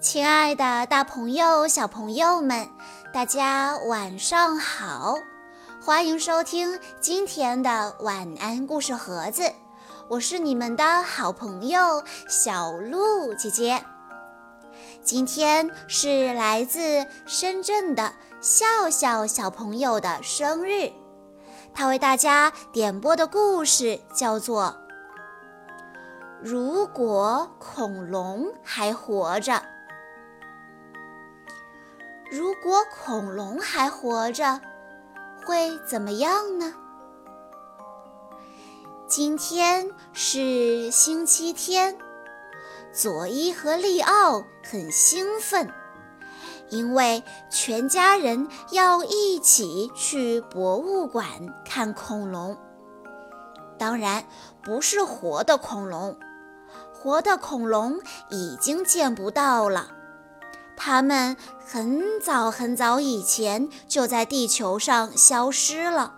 亲爱的，大朋友、小朋友们，大家晚上好！欢迎收听今天的晚安故事盒子，我是你们的好朋友小鹿姐姐。今天是来自深圳的笑笑小朋友的生日，他为大家点播的故事叫做《如果恐龙还活着》。如果恐龙还活着，会怎么样呢？今天是星期天，佐伊和利奥很兴奋，因为全家人要一起去博物馆看恐龙。当然，不是活的恐龙，活的恐龙已经见不到了。它们很早很早以前就在地球上消失了，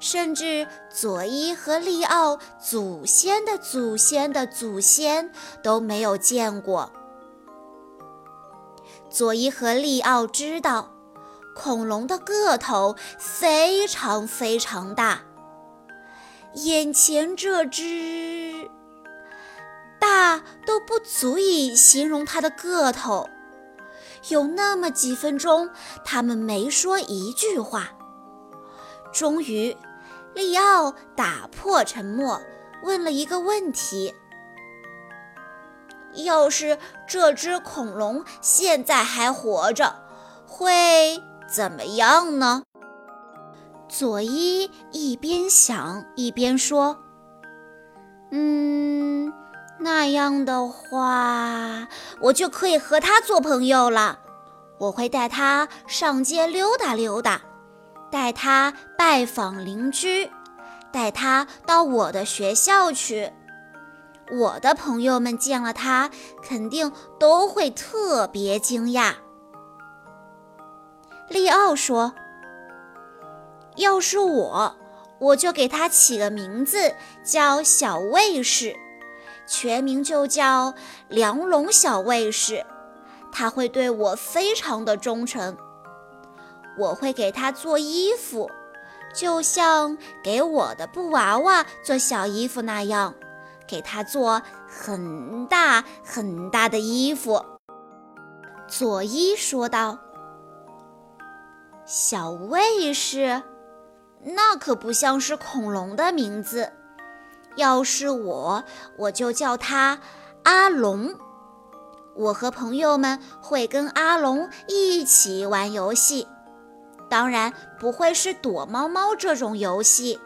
甚至佐伊和利奥祖先的祖先的祖先都没有见过。佐伊和利奥知道，恐龙的个头非常非常大，眼前这只大都不足以形容它的个头。有那么几分钟，他们没说一句话。终于，利奥打破沉默，问了一个问题：“要是这只恐龙现在还活着，会怎么样呢？”佐伊一边想一边说：“嗯。”那样的话，我就可以和他做朋友了。我会带他上街溜达溜达，带他拜访邻居，带他到我的学校去。我的朋友们见了他，肯定都会特别惊讶。利奥说：“要是我，我就给他起个名字，叫小卫士。”全名就叫梁龙小卫士，他会对我非常的忠诚。我会给他做衣服，就像给我的布娃娃做小衣服那样，给他做很大很大的衣服。佐伊说道：“小卫士，那可不像是恐龙的名字。”要是我，我就叫他阿龙。我和朋友们会跟阿龙一起玩游戏，当然不会是躲猫猫这种游戏。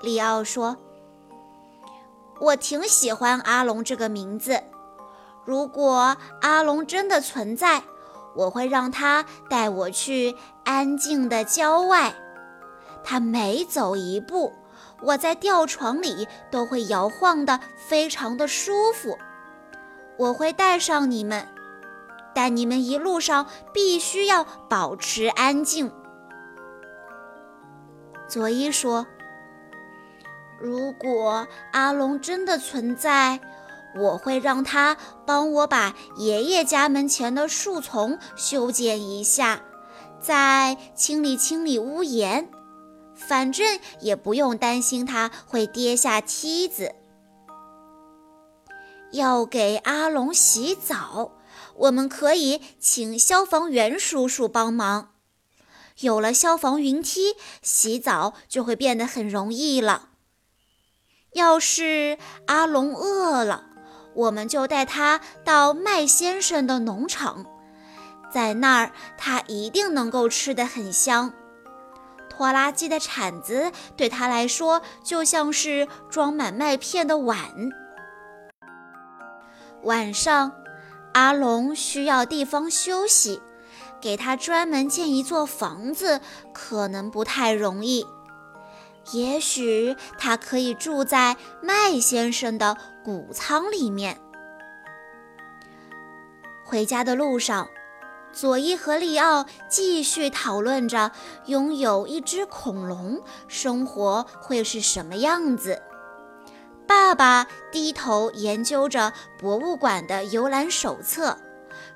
利奥说：“我挺喜欢阿龙这个名字。如果阿龙真的存在，我会让他带我去安静的郊外。他每走一步。”我在吊床里都会摇晃的，非常的舒服。我会带上你们，但你们一路上必须要保持安静。佐伊说：“如果阿龙真的存在，我会让他帮我把爷爷家门前的树丛修剪一下，再清理清理屋檐。”反正也不用担心它会跌下梯子。要给阿龙洗澡，我们可以请消防员叔叔帮忙。有了消防云梯，洗澡就会变得很容易了。要是阿龙饿了，我们就带他到麦先生的农场，在那儿他一定能够吃得很香。拖拉机的铲子对他来说就像是装满麦片的碗。晚上，阿龙需要地方休息，给他专门建一座房子可能不太容易。也许他可以住在麦先生的谷仓里面。回家的路上。佐伊和利奥继续讨论着拥有一只恐龙生活会是什么样子。爸爸低头研究着博物馆的游览手册，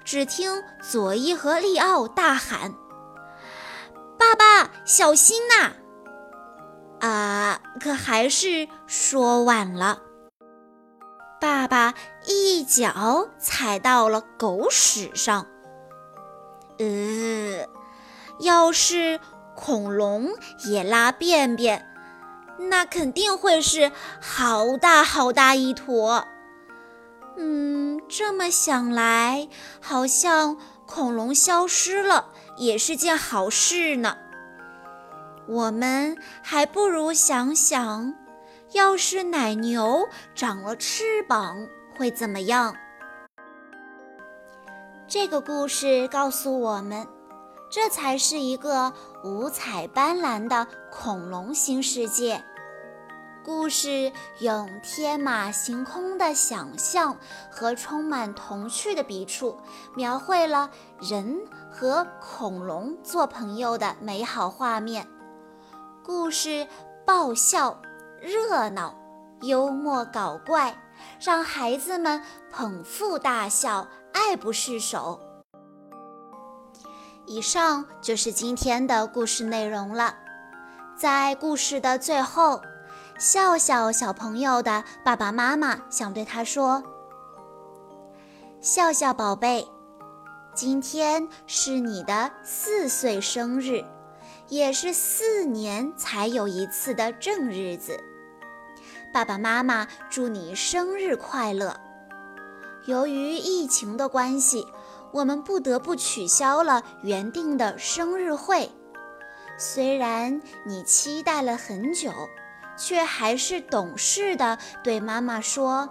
只听佐伊和利奥大喊：“爸爸，小心呐！”啊，可还是说晚了。爸爸一脚踩到了狗屎上。呃，要是恐龙也拉便便。那肯定会是好大好大一坨。嗯，这么想来，好像恐龙消失了也是件好事呢。我们还不如想想，要是奶牛长了翅膀会怎么样？这个故事告诉我们。这才是一个五彩斑斓的恐龙新世界。故事用天马行空的想象和充满童趣的笔触，描绘了人和恐龙做朋友的美好画面。故事爆笑、热闹、幽默搞怪，让孩子们捧腹大笑，爱不释手。以上就是今天的故事内容了。在故事的最后，笑笑小朋友的爸爸妈妈想对他说：“笑笑宝贝，今天是你的四岁生日，也是四年才有一次的正日子。爸爸妈妈祝你生日快乐。由于疫情的关系。”我们不得不取消了原定的生日会，虽然你期待了很久，却还是懂事的对妈妈说：“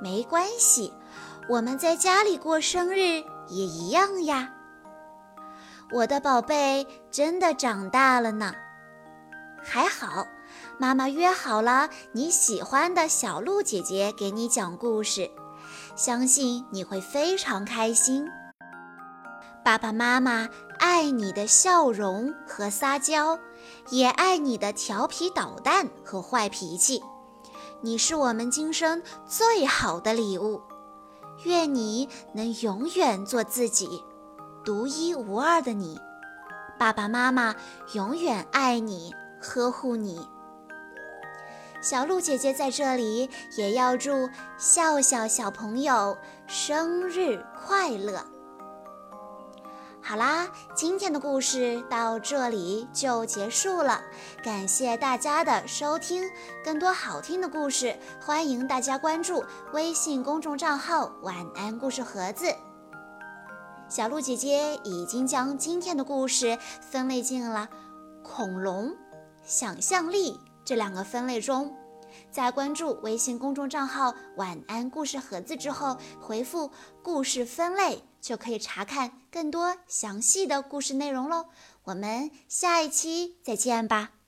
没关系，我们在家里过生日也一样呀。”我的宝贝真的长大了呢，还好，妈妈约好了你喜欢的小鹿姐姐给你讲故事。相信你会非常开心。爸爸妈妈爱你的笑容和撒娇，也爱你的调皮捣蛋和坏脾气。你是我们今生最好的礼物。愿你能永远做自己，独一无二的你。爸爸妈妈永远爱你，呵护你。小鹿姐姐在这里也要祝笑笑小朋友生日快乐。好啦，今天的故事到这里就结束了，感谢大家的收听。更多好听的故事，欢迎大家关注微信公众账号“晚安故事盒子”。小鹿姐姐已经将今天的故事分类进了恐龙、想象力。这两个分类中，在关注微信公众账号“晚安故事盒子”之后，回复“故事分类”就可以查看更多详细的故事内容喽。我们下一期再见吧。